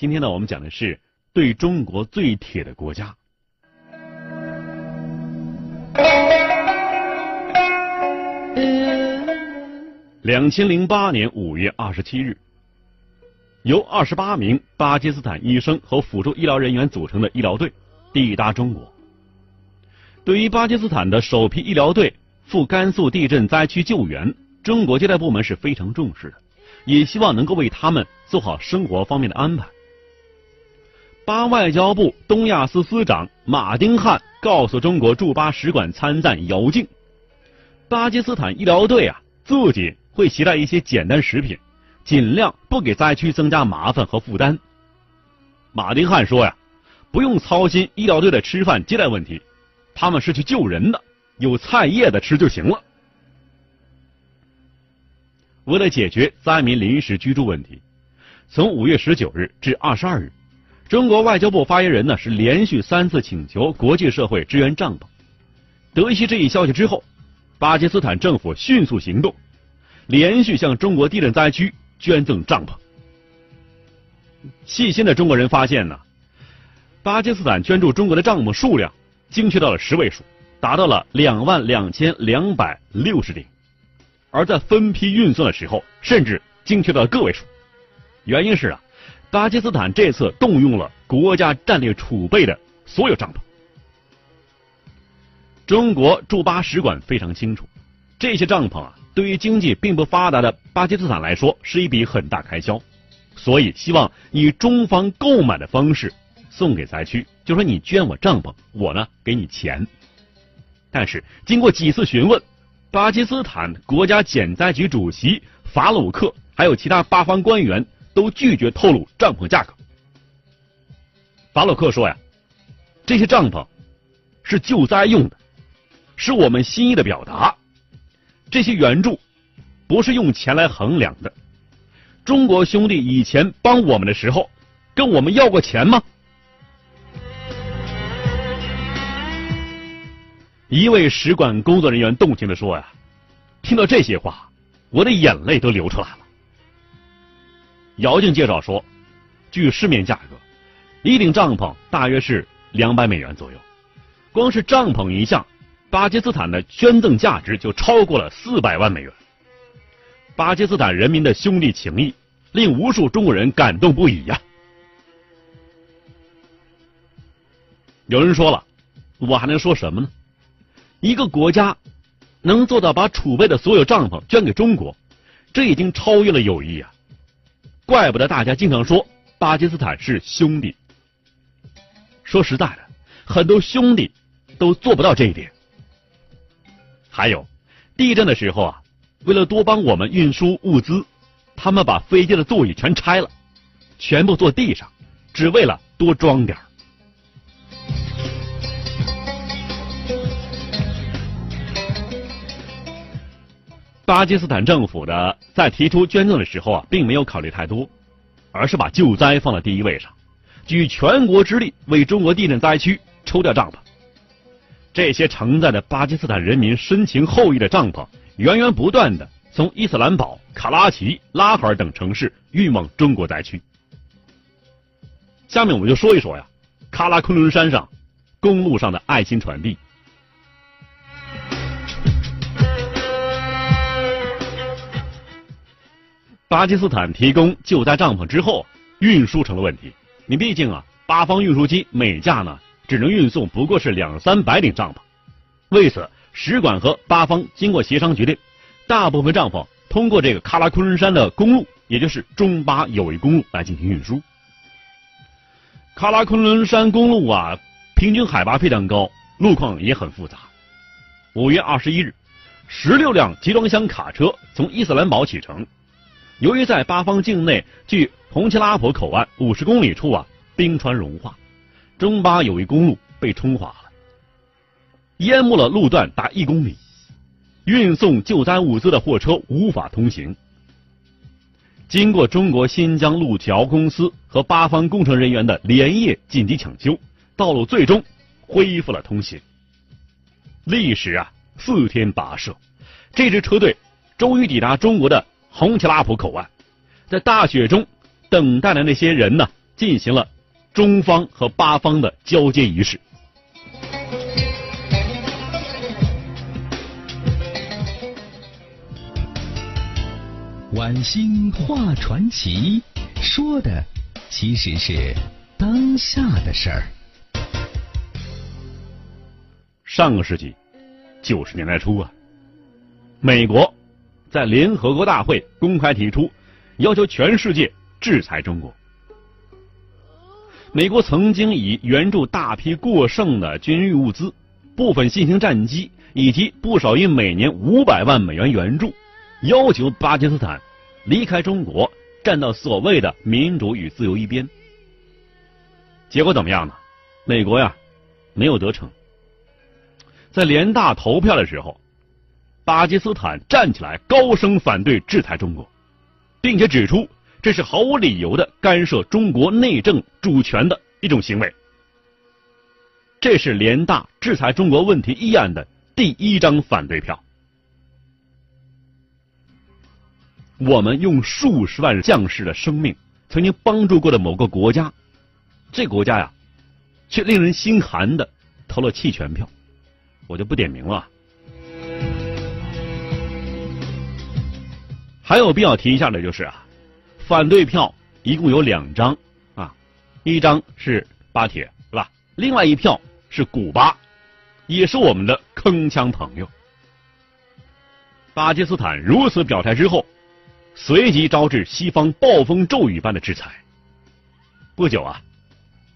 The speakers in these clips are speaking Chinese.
今天呢，我们讲的是对中国最铁的国家。两千零八年五月二十七日，由二十八名巴基斯坦医生和辅助医疗人员组成的医疗队抵达中国。对于巴基斯坦的首批医疗队赴甘肃地震灾区救援，中国接待部门是非常重视的，也希望能够为他们做好生活方面的安排。巴外交部东亚司司长马丁汉告诉中国驻巴使馆参赞姚静，巴基斯坦医疗队啊，自己。会携带一些简单食品，尽量不给灾区增加麻烦和负担。马丁汉说呀，不用操心医疗队的吃饭接待问题，他们是去救人的，有菜叶子吃就行了。为了解决灾民临时居住问题，从五月十九日至二十二日，中国外交部发言人呢是连续三次请求国际社会支援帐篷。得悉这一消息之后，巴基斯坦政府迅速行动。连续向中国地震灾区捐赠帐篷。细心的中国人发现呢，巴基斯坦捐助中国的帐篷数量精确到了十位数，达到了两万两千两百六十顶，而在分批运送的时候，甚至精确到个位数。原因是啊，巴基斯坦这次动用了国家战略储备的所有帐篷。中国驻巴使馆非常清楚，这些帐篷啊。对于经济并不发达的巴基斯坦来说，是一笔很大开销，所以希望以中方购买的方式送给灾区，就说你捐我帐篷，我呢给你钱。但是经过几次询问，巴基斯坦国家减灾局主席法鲁克还有其他巴方官员都拒绝透露帐篷价格。法鲁克说呀，这些帐篷是救灾用的，是我们心意的表达。这些援助不是用钱来衡量的。中国兄弟以前帮我们的时候，跟我们要过钱吗？一位使馆工作人员动情的说：“呀，听到这些话，我的眼泪都流出来了。”姚静介绍说：“据市面价格，一顶帐篷大约是两百美元左右，光是帐篷一项。”巴基斯坦的捐赠价值就超过了四百万美元。巴基斯坦人民的兄弟情谊令无数中国人感动不已呀。有人说了，我还能说什么呢？一个国家能做到把储备的所有帐篷捐给中国，这已经超越了友谊啊！怪不得大家经常说巴基斯坦是兄弟。说实在的，很多兄弟都做不到这一点。还有，地震的时候啊，为了多帮我们运输物资，他们把飞机的座椅全拆了，全部坐地上，只为了多装点巴基斯坦政府的在提出捐赠的时候啊，并没有考虑太多，而是把救灾放在第一位上，举全国之力为中国地震灾区抽调帐篷。这些承载着巴基斯坦人民深情厚谊的帐篷，源源不断的从伊斯兰堡、卡拉奇、拉哈尔等城市运往中国灾区。下面我们就说一说呀，喀拉昆仑山上公路上的爱心传递。巴基斯坦提供救灾帐篷之后，运输成了问题。你毕竟啊，八方运输机每架呢？只能运送不过是两三百顶帐篷，为此，使馆和巴方经过协商决定，大部分帐篷通过这个喀拉昆仑山的公路，也就是中巴友谊公路来进行运输。喀拉昆仑山公路啊，平均海拔非常高，路况也很复杂。五月二十一日，十六辆集装箱卡车从伊斯兰堡启程，由于在巴方境内距红旗拉普口岸五十公里处啊，冰川融化，中巴友谊公路被冲垮了，淹没了路段达一公里，运送救灾物资的货车无法通行。经过中国新疆路桥公司和巴方工程人员的连夜紧急抢修，道路最终恢复了通行。历时啊四天跋涉，这支车队终于抵达中国的红旗拉普口岸，在大雪中等待的那些人呢，进行了中方和巴方的交接仪式。晚星画传奇，说的其实是当下的事儿。上个世纪九十年代初啊，美国在联合国大会公开提出，要求全世界制裁中国。美国曾经以援助大批过剩的军用物资、部分新型战机以及不少于每年五百万美元援助。要求巴基斯坦离开中国，站到所谓的民主与自由一边。结果怎么样呢？美国呀，没有得逞。在联大投票的时候，巴基斯坦站起来高声反对制裁中国，并且指出这是毫无理由的干涉中国内政主权的一种行为。这是联大制裁中国问题议案的第一张反对票。我们用数十万将士的生命曾经帮助过的某个国家，这国家呀，却令人心寒的投了弃权票，我就不点名了。还有必要提一下的就是啊，反对票一共有两张啊，一张是巴铁是吧？另外一票是古巴，也是我们的铿锵朋友。巴基斯坦如此表态之后。随即招致西方暴风骤雨般的制裁。不久啊，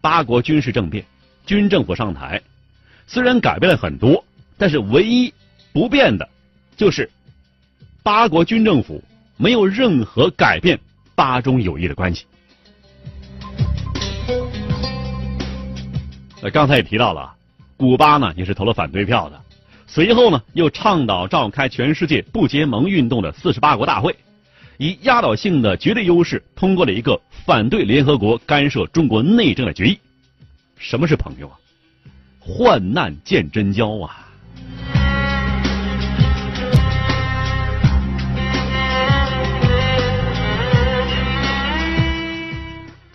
八国军事政变，军政府上台，虽然改变了很多，但是唯一不变的，就是八国军政府没有任何改变巴中友谊的关系。那刚才也提到了，古巴呢也是投了反对票的，随后呢又倡导召开全世界不结盟运动的四十八国大会。以压倒性的绝对优势通过了一个反对联合国干涉中国内政的决议。什么是朋友啊？患难见真交啊！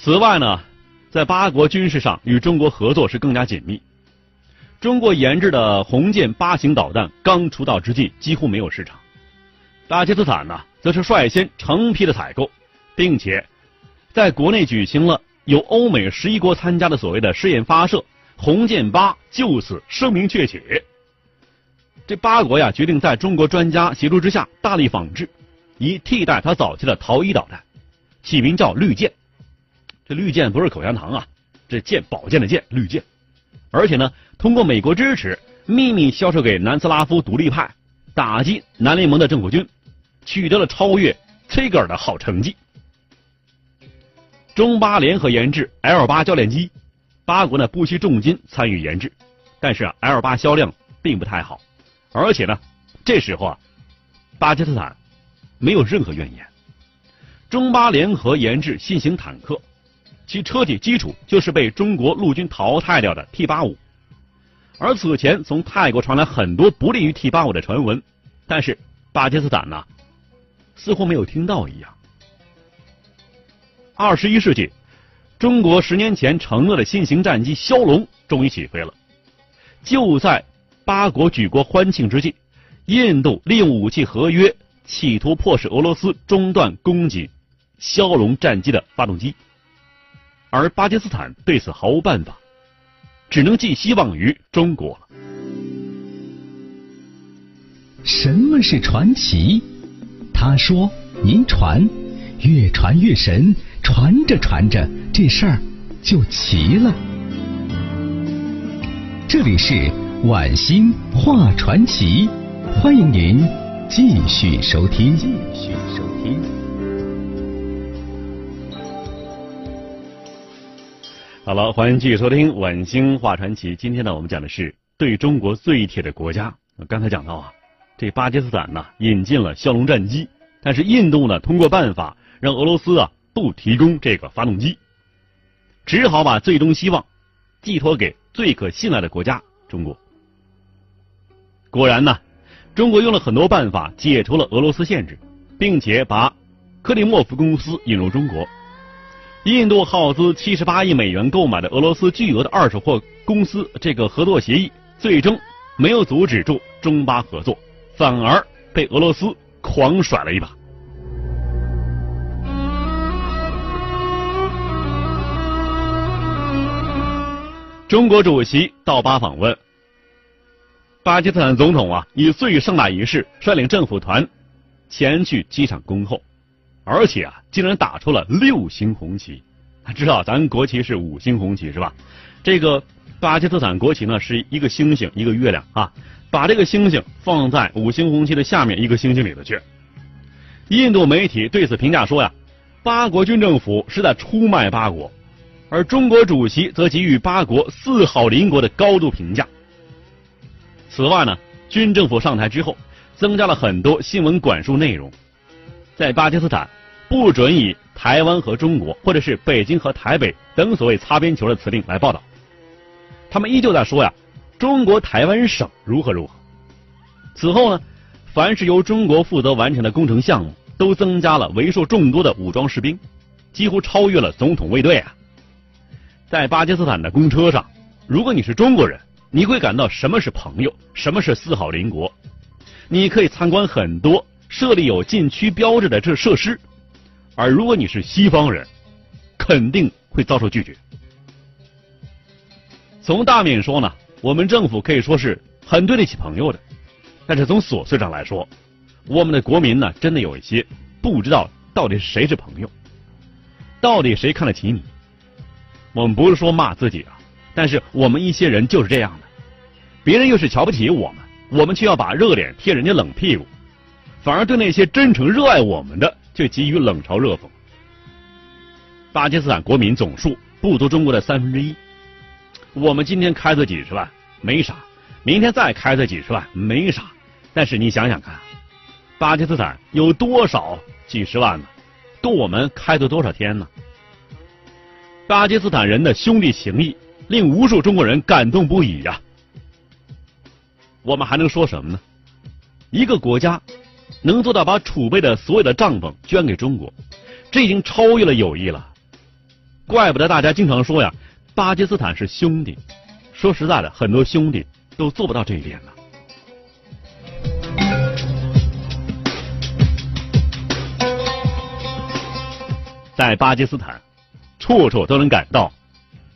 此外呢，在八国军事上与中国合作是更加紧密。中国研制的红箭八型导弹刚出道之际几乎没有市场，巴基斯坦呢？则是率先成批的采购，并且在国内举行了有欧美十一国参加的所谓的试验发射，红箭八就此声名鹊起。这八国呀决定在中国专家协助之下大力仿制，以替代它早期的逃一导弹，起名叫绿箭。这绿箭不是口香糖啊，这箭宝剑的剑绿箭，而且呢通过美国支持秘密销售给南斯拉夫独立派，打击南联盟的政府军。取得了超越崔格尔的好成绩。中巴联合研制 L 八教练机，八国呢不惜重金参与研制，但是啊 L 八销量并不太好，而且呢这时候啊巴基斯坦没有任何怨言。中巴联合研制新型坦克，其车体基础就是被中国陆军淘汰掉的 T 八五，而此前从泰国传来很多不利于 T 八五的传闻，但是巴基斯坦呢？似乎没有听到一样。二十一世纪，中国十年前承诺的新型战机枭龙终于起飞了。就在八国举国欢庆之际，印度利用武器合约，企图迫使俄罗斯中断供给枭龙战机的发动机，而巴基斯坦对此毫无办法，只能寄希望于中国了。什么是传奇？他说：“您传，越传越神，传着传着，这事儿就齐了。”这里是晚星画传奇，欢迎您继续收听。继续收听。好了，欢迎继续收听《晚星话传奇》。今天呢，我们讲的是对中国最铁的国家。刚才讲到啊，这巴基斯坦呢引进了枭龙战机，但是印度呢通过办法让俄罗斯啊不提供这个发动机，只好把最终希望寄托给最可信赖的国家中国。果然呢，中国用了很多办法解除了俄罗斯限制，并且把克里莫夫公司引入中国。印度耗资七十八亿美元购买的俄罗斯巨额的二手货公司，这个合作协议最终没有阻止住中巴合作，反而被俄罗斯狂甩了一把。中国主席到巴访问，巴基斯坦总统啊以最盛大仪式率领政府团前去机场恭候。而且啊，竟然打出了六星红旗。知道咱国旗是五星红旗是吧？这个巴基斯坦国旗呢是一个星星一个月亮啊，把这个星星放在五星红旗的下面一个星星里头去。印度媒体对此评价说呀，八国军政府是在出卖八国，而中国主席则给予八国四好邻国的高度评价。此外呢，军政府上台之后，增加了很多新闻管束内容。在巴基斯坦，不准以台湾和中国，或者是北京和台北等所谓擦边球的词令来报道。他们依旧在说呀，中国台湾省如何如何。此后呢，凡是由中国负责完成的工程项目，都增加了为数众多的武装士兵，几乎超越了总统卫队啊。在巴基斯坦的公车上，如果你是中国人，你会感到什么是朋友，什么是四好邻国。你可以参观很多。设立有禁区标志的这设施，而如果你是西方人，肯定会遭受拒绝。从大面说呢，我们政府可以说是很对得起朋友的，但是从琐碎上来说，我们的国民呢，真的有一些不知道到底谁是朋友，到底谁看得起你。我们不是说骂自己啊，但是我们一些人就是这样的，别人又是瞧不起我们，我们却要把热脸贴人家冷屁股。反而对那些真诚热爱我们的，却给予冷嘲热讽。巴基斯坦国民总数不足中国的三分之一，我们今天开的几十万没啥，明天再开的几十万没啥，但是你想想看，巴基斯坦有多少几十万呢？够我们开的多少天呢？巴基斯坦人的兄弟情谊令无数中国人感动不已呀。我们还能说什么呢？一个国家。能做到把储备的所有的帐篷捐给中国，这已经超越了友谊了。怪不得大家经常说呀，巴基斯坦是兄弟。说实在的，很多兄弟都做不到这一点呢。在巴基斯坦，处处都能感到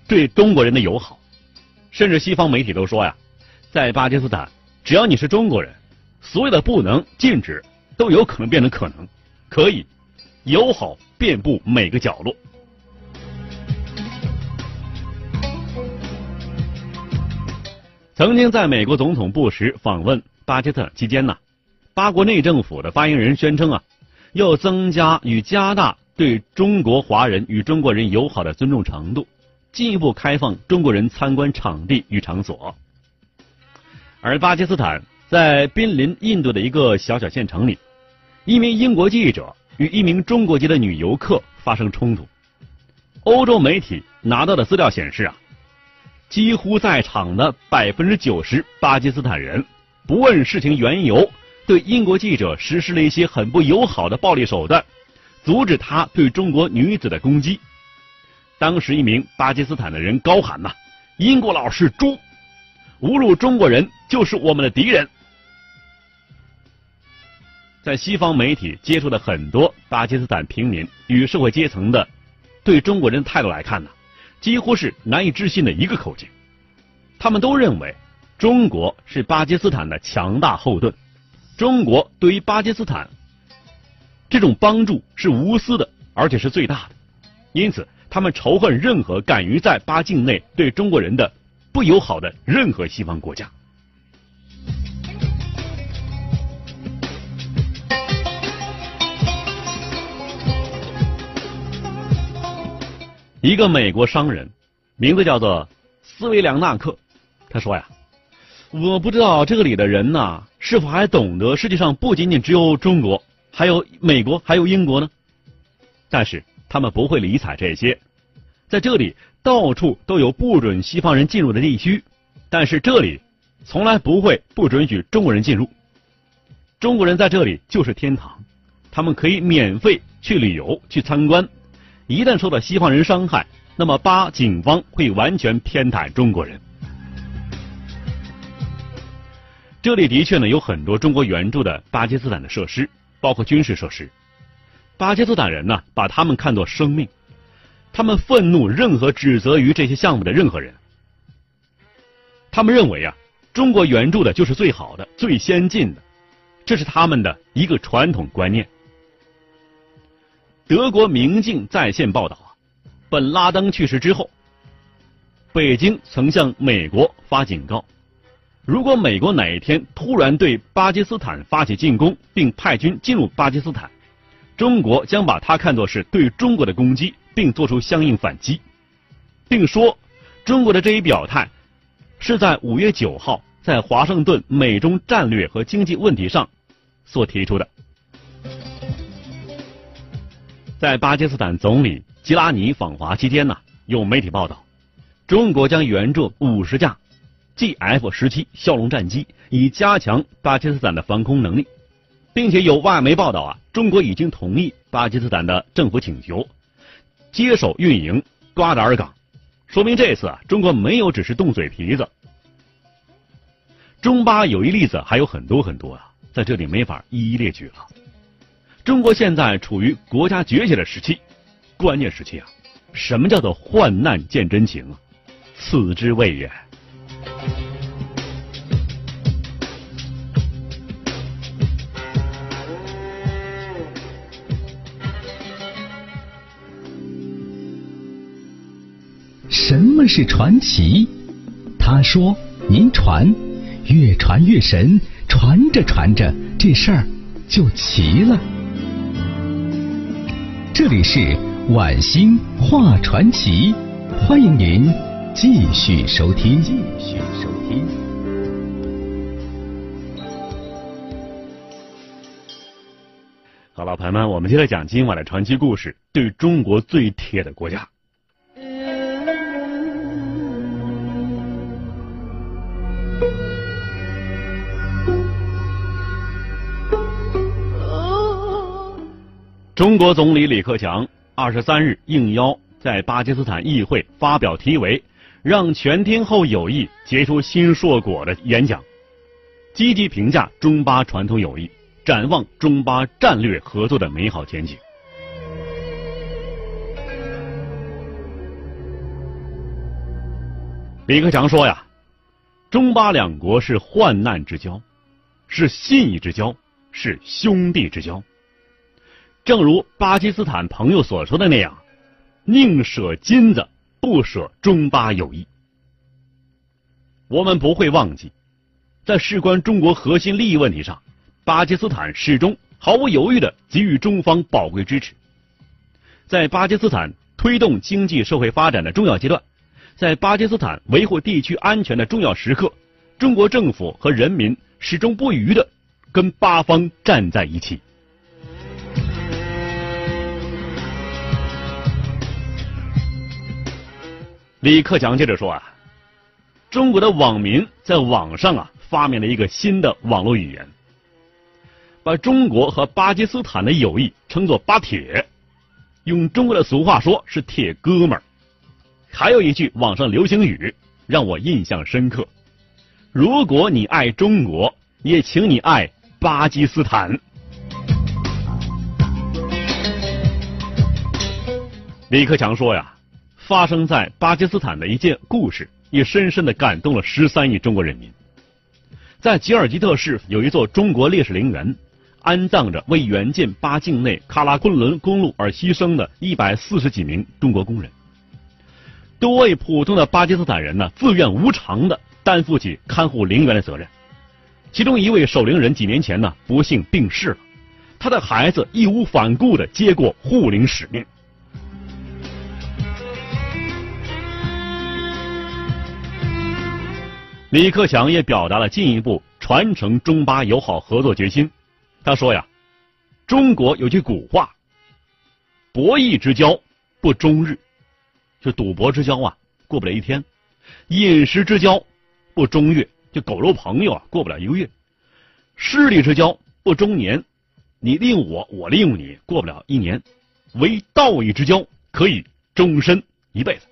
对中国人的友好，甚至西方媒体都说呀，在巴基斯坦，只要你是中国人。所有的不能、禁止，都有可能变成可能，可以友好遍布每个角落。曾经在美国总统布什访问巴基斯坦期间呢，八国内政府的发言人宣称啊，要增加与加大对中国华人与中国人友好的尊重程度，进一步开放中国人参观场地与场所，而巴基斯坦。在濒临印度的一个小小县城里，一名英国记者与一名中国籍的女游客发生冲突。欧洲媒体拿到的资料显示啊，几乎在场的百分之九十巴基斯坦人不问事情缘由，对英国记者实施了一些很不友好的暴力手段，阻止他对中国女子的攻击。当时一名巴基斯坦的人高喊呐：“英国佬是猪，侮辱中国人就是我们的敌人。”在西方媒体接触的很多巴基斯坦平民与社会阶层的对中国人的态度来看呢，几乎是难以置信的一个口径。他们都认为中国是巴基斯坦的强大后盾，中国对于巴基斯坦这种帮助是无私的，而且是最大的。因此，他们仇恨任何敢于在巴境内对中国人的不友好的任何西方国家。一个美国商人名字叫做斯维良纳克。他说呀：“我不知道这里的人呐，是否还懂得世界上不仅仅只有中国，还有美国，还有英国呢？但是他们不会理睬这些。在这里，到处都有不准西方人进入的地区，但是这里从来不会不准许中国人进入。中国人在这里就是天堂，他们可以免费去旅游、去参观。一旦受到西方人伤害，那么巴警方会完全偏袒中国人。”这里的确呢有很多中国援助的巴基斯坦的设施，包括军事设施。巴基斯坦人呢把他们看作生命，他们愤怒任何指责于这些项目的任何人。他们认为啊，中国援助的就是最好的、最先进的，这是他们的一个传统观念。德国《明镜》在线报道，本拉登去世之后，北京曾向美国发警告。如果美国哪一天突然对巴基斯坦发起进攻，并派军进入巴基斯坦，中国将把它看作是对中国的攻击，并做出相应反击，并说中国的这一表态是在五月九号在华盛顿美中战略和经济问题上所提出的。在巴基斯坦总理吉拉尼访华期间呢，有媒体报道，中国将援助五十架。GF 十七枭龙战机以加强巴基斯坦的防空能力，并且有外媒报道啊，中国已经同意巴基斯坦的政府请求，接手运营瓜达尔港，说明这次啊，中国没有只是动嘴皮子。中巴友谊例子还有很多很多啊，在这里没法一一列举了。中国现在处于国家崛起的时期，关键时期啊，什么叫做患难见真情啊？此之谓也。什么是传奇？他说：“您传，越传越神，传着传着，这事儿就齐了。”这里是晚星画传奇，欢迎您继续收听。继续收听。好了，朋友们，我们接着讲今晚的传奇故事——对中国最铁的国家。中国总理李克强二十三日应邀在巴基斯坦议会发表题为“让全天候友谊结出新硕果”的演讲，积极评价中巴传统友谊，展望中巴战略合作的美好前景。李克强说：“呀，中巴两国是患难之交，是信义之交，是兄弟之交。”正如巴基斯坦朋友所说的那样，宁舍金子，不舍中巴友谊。我们不会忘记，在事关中国核心利益问题上，巴基斯坦始终毫无犹豫的给予中方宝贵支持。在巴基斯坦推动经济社会发展的重要阶段，在巴基斯坦维护地区安全的重要时刻，中国政府和人民始终不渝的跟巴方站在一起。李克强接着说啊，中国的网民在网上啊发明了一个新的网络语言，把中国和巴基斯坦的友谊称作“巴铁”，用中国的俗话说是“铁哥们儿”。还有一句网上流行语让我印象深刻：“如果你爱中国，也请你爱巴基斯坦。”李克强说呀。发生在巴基斯坦的一件故事，也深深的感动了十三亿中国人民。在吉尔吉特市有一座中国烈士陵园，安葬着为援建巴境内喀拉昆仑公路而牺牲的一百四十几名中国工人。多位普通的巴基斯坦人呢，自愿无偿的担负起看护陵园的责任。其中一位守陵人几年前呢，不幸病逝了，他的孩子义无反顾的接过护陵使命。李克强也表达了进一步传承中巴友好合作决心。他说呀：“中国有句古话，博弈之交不终日，就赌博之交啊，过不了一天；饮食之交不终月，就狗肉朋友啊，过不了一个月；势力之交不终年，你利用我，我利用你，过不了一年；唯道义之交可以终身一辈子。”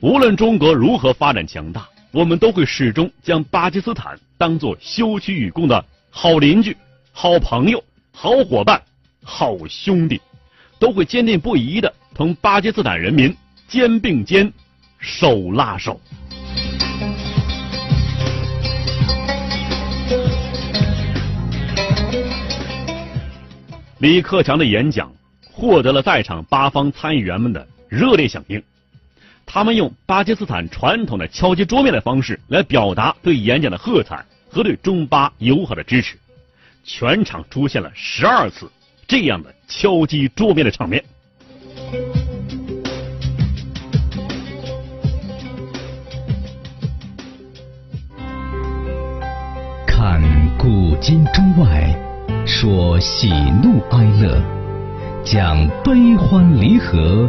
无论中国如何发展强大，我们都会始终将巴基斯坦当作休戚与共的好邻居、好朋友、好伙伴、好兄弟，都会坚定不移的同巴基斯坦人民肩并肩、手拉手。李克强的演讲获得了在场八方参议员们的热烈响应。他们用巴基斯坦传统的敲击桌面的方式来表达对演讲的喝彩和对中巴友好的支持，全场出现了十二次这样的敲击桌面的场面。看古今中外，说喜怒哀乐，讲悲欢离合。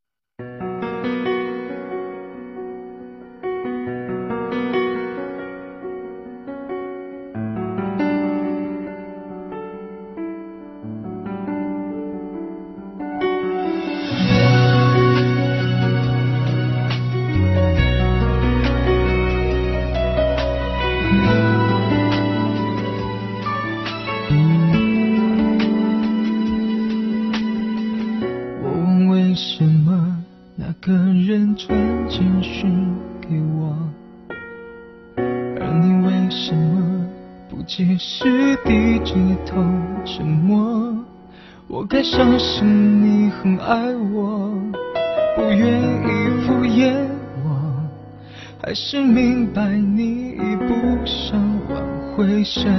我，不愿意敷衍我，还是明白你已不想挽回什么。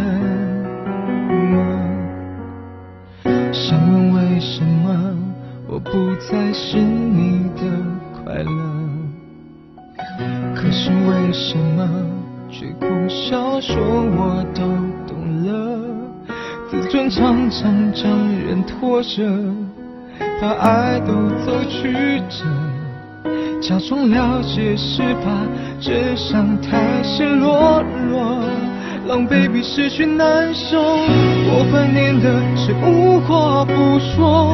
想问为什么我不再是你的快乐？可是为什么却苦笑说我都懂了？自尊常常将人拖着，把爱都走曲折，假装了解是怕真相太赤裸裸，狼狈比失去难受，我怀念的是无话不说。